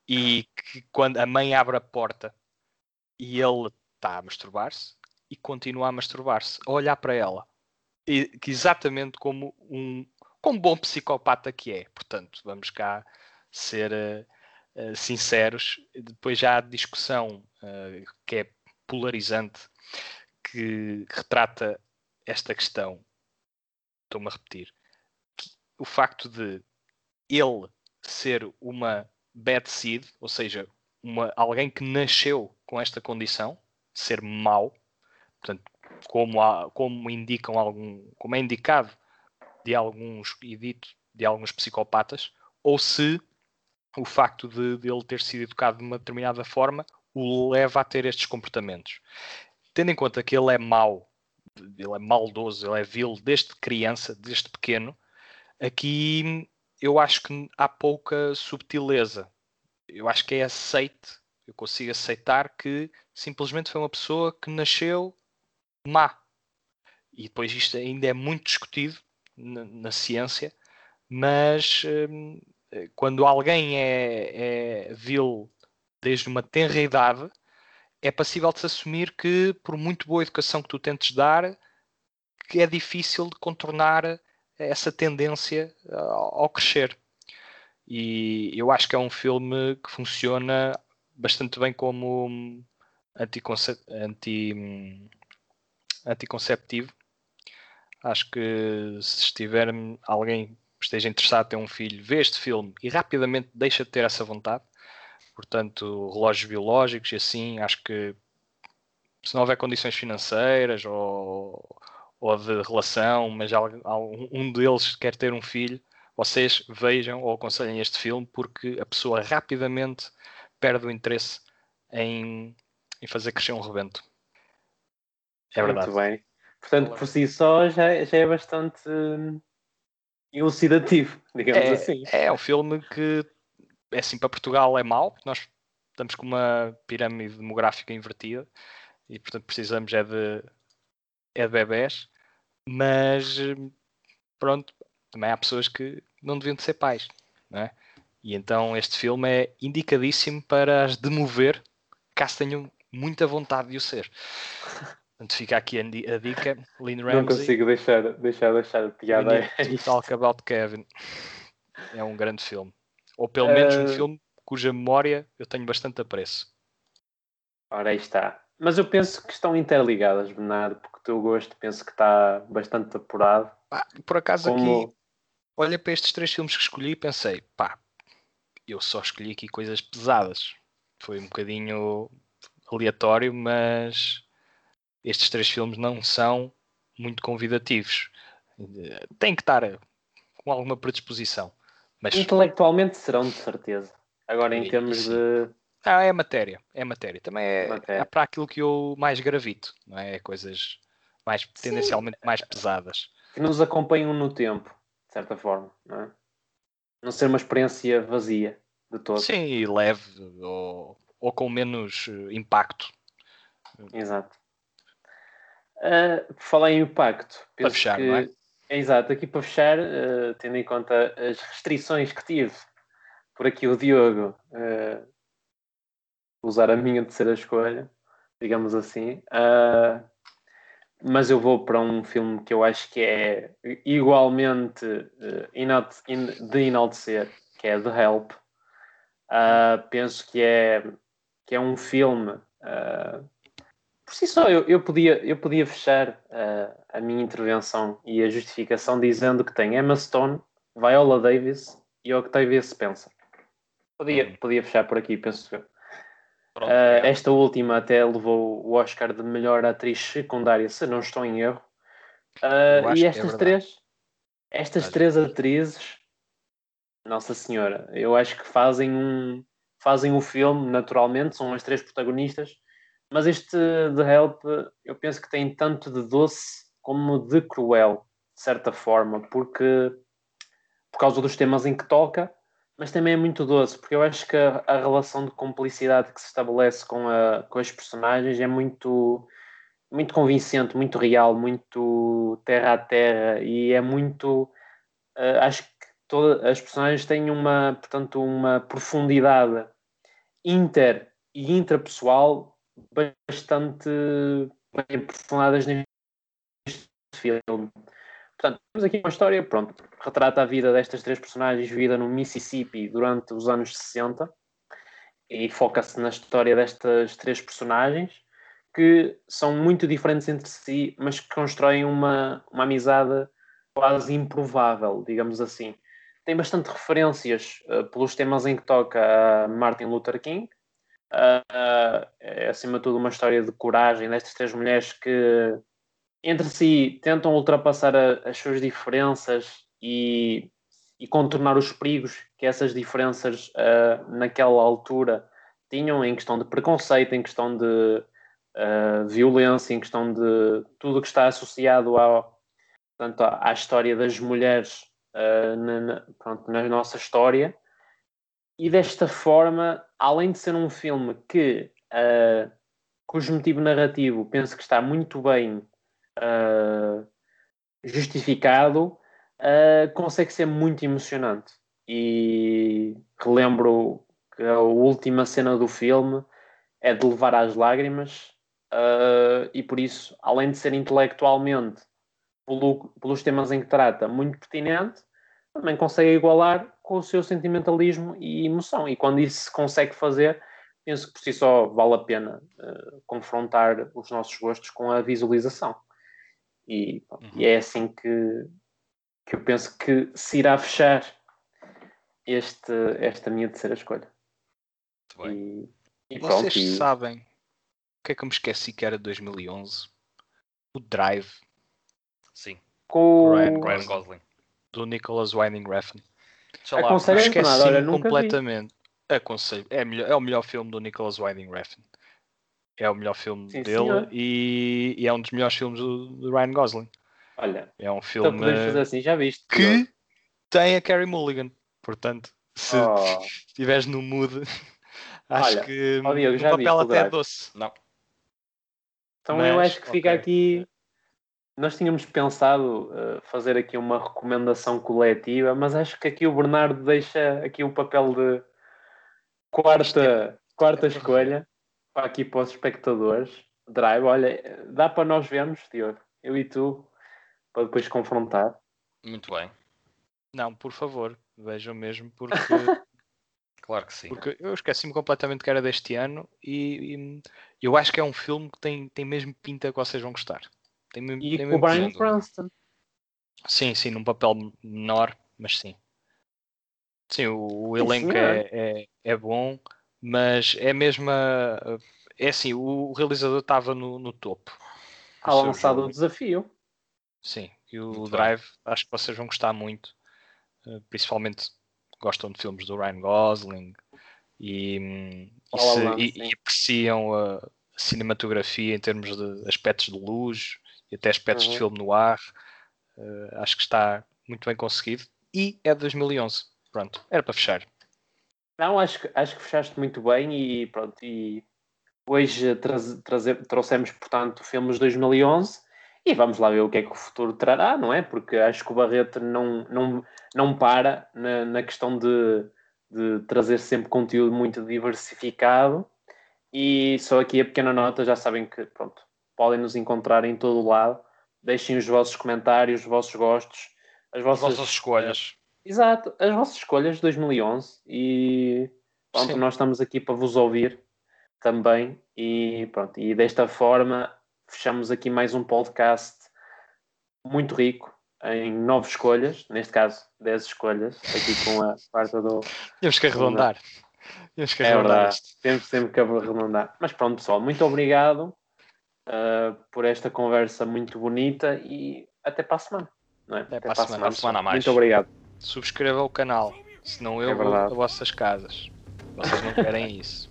Speaker 7: e que quando a mãe abre a porta e ele está a masturbar-se e continua a masturbar-se, a olhar para ela, e, que exatamente como um como bom psicopata que é. Portanto, vamos cá ser eh, eh, sinceros. Depois já há discussão eh, que é polarizante, que retrata esta questão. Estou-me a repetir. que O facto de ele ser uma bad seed, ou seja, uma, alguém que nasceu com esta condição, ser mau, portanto, como, há- como indicam algum, como é indicado de alguns e dito de alguns psicopatas, ou se o facto de, de ele ter sido educado de uma determinada forma o leva a ter estes comportamentos. Tendo em conta que ele é mau, ele é maldoso, ele é vil desde criança, desde pequeno, aqui eu acho que há pouca subtileza. Eu acho que é aceite, eu consigo aceitar que simplesmente foi uma pessoa que nasceu má. E depois isto ainda é muito discutido na, na ciência, mas hum, quando alguém é, é vil desde uma tenra idade, é passível de se assumir que, por muito boa educação que tu tentes dar, que é difícil de contornar essa tendência ao ao crescer. E eu acho que é um filme que funciona bastante bem como hum, anticonce- anti, hum, anticonceptivo. Acho que se estiver alguém esteja interessado em ter um filho, vê este filme e rapidamente deixa de ter essa vontade. Portanto, relógios biológicos e assim, acho que se não houver condições financeiras ou, ou de relação, mas um deles quer ter um filho, vocês vejam ou aconselhem este filme porque a pessoa rapidamente perde o interesse em, em fazer crescer um rebento. É verdade.
Speaker 6: Muito bem. Portanto, por si só já, já é bastante hum, elucidativo, digamos
Speaker 7: é,
Speaker 6: assim.
Speaker 7: é um filme que é assim para Portugal é mau, porque nós estamos com uma pirâmide demográfica invertida e portanto precisamos é de é de bebés, mas pronto, também há pessoas que não deviam de ser pais, não é? E então este filme é indicadíssimo para as demover caso tenham muita vontade de o ser. Portanto, fica aqui a, di- a dica. Lynn
Speaker 6: Não
Speaker 7: Ramsey,
Speaker 6: consigo deixar, deixar, deixar a piada.
Speaker 7: Talk About Kevin. É um grande filme. Ou pelo menos um
Speaker 6: Eh,
Speaker 7: filme cuja memória eu tenho bastante apreço.
Speaker 6: Ora, aí está. Mas eu penso que estão interligadas, Bernardo, porque o teu gosto penso que está bastante apurado.
Speaker 7: Por acaso aqui,
Speaker 6: Como...
Speaker 7: olha para estes três filmes que escolhi e pensei, pá, eu só escolhi aqui coisas pesadas. Foi um bocadinho aleatório, mas estes três filmes não são muito convidativos. Eh, Tem que estar com alguma predisposição. Mas
Speaker 6: Intelectualmente serão, de certeza. Agora, em
Speaker 7: Sim,
Speaker 6: termos
Speaker 7: sim.
Speaker 6: de.
Speaker 7: ah, é matéria, é matéria. Também é,
Speaker 6: Matéria.
Speaker 7: é para aquilo que eu mais gravito, não é? Coisas mais tendencialmente mais pesadas.
Speaker 6: que nos acompanham no tempo, de certa forma, não é? Não ser uma experiência vazia de todo.
Speaker 7: Sim, e leve ou, ou com menos eh, impacto.
Speaker 6: Exato. Uh, por falar em impacto, penso
Speaker 7: fechar,
Speaker 6: que...
Speaker 7: não é?
Speaker 6: Exato, aqui para fechar, uh, tendo em conta as restrições que tive por aqui o Diogo uh, usar a minha terceira escolha, digamos assim, uh, mas eu vou para um filme que eu acho que é igualmente uh, in- de enaltecer, que é The Help. Penso que é, que é um filme si só, eu, eu, podia, eu podia fechar uh, a minha intervenção e a justificação dizendo que tem Emma Stone, Viola Davis e Octavia Spencer. Podia,
Speaker 7: Uhum.
Speaker 6: podia fechar por aqui, penso eu.
Speaker 8: Pronto,
Speaker 6: Uh, esta última até levou o Oscar de melhor atriz secundária, se não estou em erro. Uh, e
Speaker 7: é
Speaker 6: estas
Speaker 7: verdade.
Speaker 6: três, estas três atrizes, Nossa Senhora, eu acho que fazem um fazem o filme naturalmente, são as três protagonistas, mas este The Help eu penso que tem tanto de doce como de cruel, de certa forma, porque por causa dos temas em que toca, mas também é muito doce, porque eu acho que a, a relação de cumplicidade que se estabelece com, a, com as personagens é muito, muito convincente, muito real, muito terra a terra e é muito. uh, acho que todas as personagens têm uma, portanto, uma profundidade inter e intrapessoal bastante bem aprofundadas neste filme. Portanto, temos aqui uma história, pronto, retrata a vida destas três personagens vivida no Mississippi durante os anos 60 e foca-se na história destas três personagens que são muito diferentes entre si, mas que constroem uma, uma amizade quase improvável, digamos assim. Tem bastante referências uh, pelos temas em que toca a Martin Luther King. Uh, é acima de tudo uma história de coragem destas três mulheres que entre si tentam ultrapassar a, as suas diferenças e, e, contornar os perigos que essas diferenças uh, naquela altura tinham em questão de preconceito, em questão de uh, violência, em questão de tudo que está associado ao, portanto, à, à história das mulheres uh, na, na, pronto, na nossa história. E desta forma, além de ser um filme que, uh, cujo motivo narrativo penso que está muito bem uh, justificado, uh, consegue ser muito emocionante. E relembro que a última cena do filme é de levar às lágrimas, e por isso, além de ser intelectualmente, pelo, pelos temas em que trata, muito pertinente, também consegue igualar com o seu sentimentalismo e emoção. E quando isso se consegue fazer, penso que por si só vale a pena uh, confrontar os nossos gostos com a visualização. E, uhum. e, é assim que, que eu penso que se irá fechar este, esta minha terceira escolha.
Speaker 8: E,
Speaker 7: e Vocês pronto, e... sabem o que é que eu me esqueci que era 2011? O Drive.
Speaker 8: Sim.
Speaker 6: Com
Speaker 8: o Ryan, Ryan Gosling.
Speaker 7: Do Nicholas Winding Refn.
Speaker 6: Aconselho
Speaker 7: esqueci
Speaker 6: nada, olha, nunca
Speaker 7: completamente. Vi. Aconselho. É, melhor, é o melhor filme do Nicholas Winding Refn. É o melhor filme
Speaker 6: Sim,
Speaker 7: dele e, e, é um dos melhores filmes do, do, Ryan Gosling.
Speaker 6: Olha,
Speaker 7: é um filme
Speaker 6: então podemos fazer assim, já viste?
Speaker 7: que não? tem a Carrie Mulligan. Portanto, se
Speaker 6: oh. *laughs*
Speaker 7: estiveres no mood, *laughs* acho
Speaker 6: Olha,
Speaker 7: que
Speaker 6: oh,
Speaker 7: o papel até é doce.
Speaker 8: Não.
Speaker 6: Então
Speaker 7: Mas,
Speaker 6: eu acho que fica
Speaker 7: okay.
Speaker 6: aqui. Nós tínhamos pensado uh, fazer aqui uma recomendação coletiva, mas acho que aqui o Bernardo deixa aqui o papel de quarta, quarta
Speaker 7: é
Speaker 6: escolha. para aqui para os espectadores. Drive, olha, dá para nós vermos, Diogo, eu e tu, para depois confrontar.
Speaker 8: Muito bem.
Speaker 7: Não, por favor, vejam mesmo, porque, *laughs*
Speaker 8: Claro que sim.
Speaker 7: porque eu esqueci-me completamente que era deste ano e, e eu acho que é um filme que tem, tem mesmo pinta que vocês vão gostar. Tem, mesmo-
Speaker 6: E
Speaker 7: tem
Speaker 6: com o Brian. Cranston.
Speaker 7: Sim, sim, num papel menor, mas sim. Sim, o, o elenco é, é, é bom, mas é mesmo. a- É assim, o, o realizador estava no, no topo. Seu
Speaker 6: lançado o desafio.
Speaker 7: Sim, e o
Speaker 8: Muito.
Speaker 7: Drive acho que vocês vão gostar muito. eh, Principalmente gostam de filmes do Ryan Gosling e, hum, e se- e- e apreciam a cinematografia em termos de aspectos de luz e até aspectos
Speaker 6: Uhum.
Speaker 7: de filme no ar. Eh, acho que está muito bem conseguido e é de 2011. Pronto, era para fechar.
Speaker 6: Não, acho que, acho que fechaste muito bem e pronto. E hoje traz- traze- trouxemos, portanto, filmes de 2011 e vamos lá ver o que é que o futuro trará, não é? Porque acho que o Barreto não, não, não para na, na questão de, de trazer sempre conteúdo muito diversificado. E só aqui a pequena nota, já sabem que pronto, podem nos encontrar em todo o lado. Deixem os vossos comentários, os vossos gostos, as
Speaker 8: As
Speaker 6: vossas,
Speaker 8: vossas escolhas.
Speaker 6: Exato, as vossas escolhas de 2011 e pronto,
Speaker 7: Sim.
Speaker 6: nós estamos aqui para vos ouvir também e pronto, e desta forma fechamos aqui mais um podcast muito rico em nove escolhas, neste caso 10 escolhas, aqui com a quarta do...
Speaker 7: Temos que arredondar. Temos que
Speaker 6: É
Speaker 7: arredondar
Speaker 6: verdade,
Speaker 7: isto.
Speaker 6: temos sempre que arredondar. Mas pronto pessoal, muito obrigado uh, por esta conversa muito bonita e até para a semana. Não é?
Speaker 7: Até para a semana.
Speaker 8: Para a semana a mais.
Speaker 6: Muito obrigado.
Speaker 7: Subscreva o canal, senão eu
Speaker 6: É
Speaker 7: vou a vossas casas. Vocês não querem isso.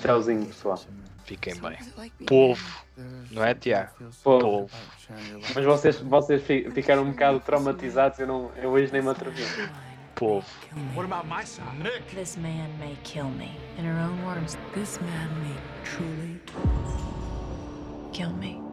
Speaker 6: Tchauzinho pessoal.
Speaker 7: Fiquem bem. Povo, não é, Tiago?
Speaker 6: Povo. Mas vocês, vocês fi- ficaram um bocado traumatizados, eu, não, eu hoje nem me atrevi.
Speaker 7: Povo.
Speaker 5: Kill me.
Speaker 1: What about my son? Nick!
Speaker 5: This man may kill me. In her own words, this man may truly kill me.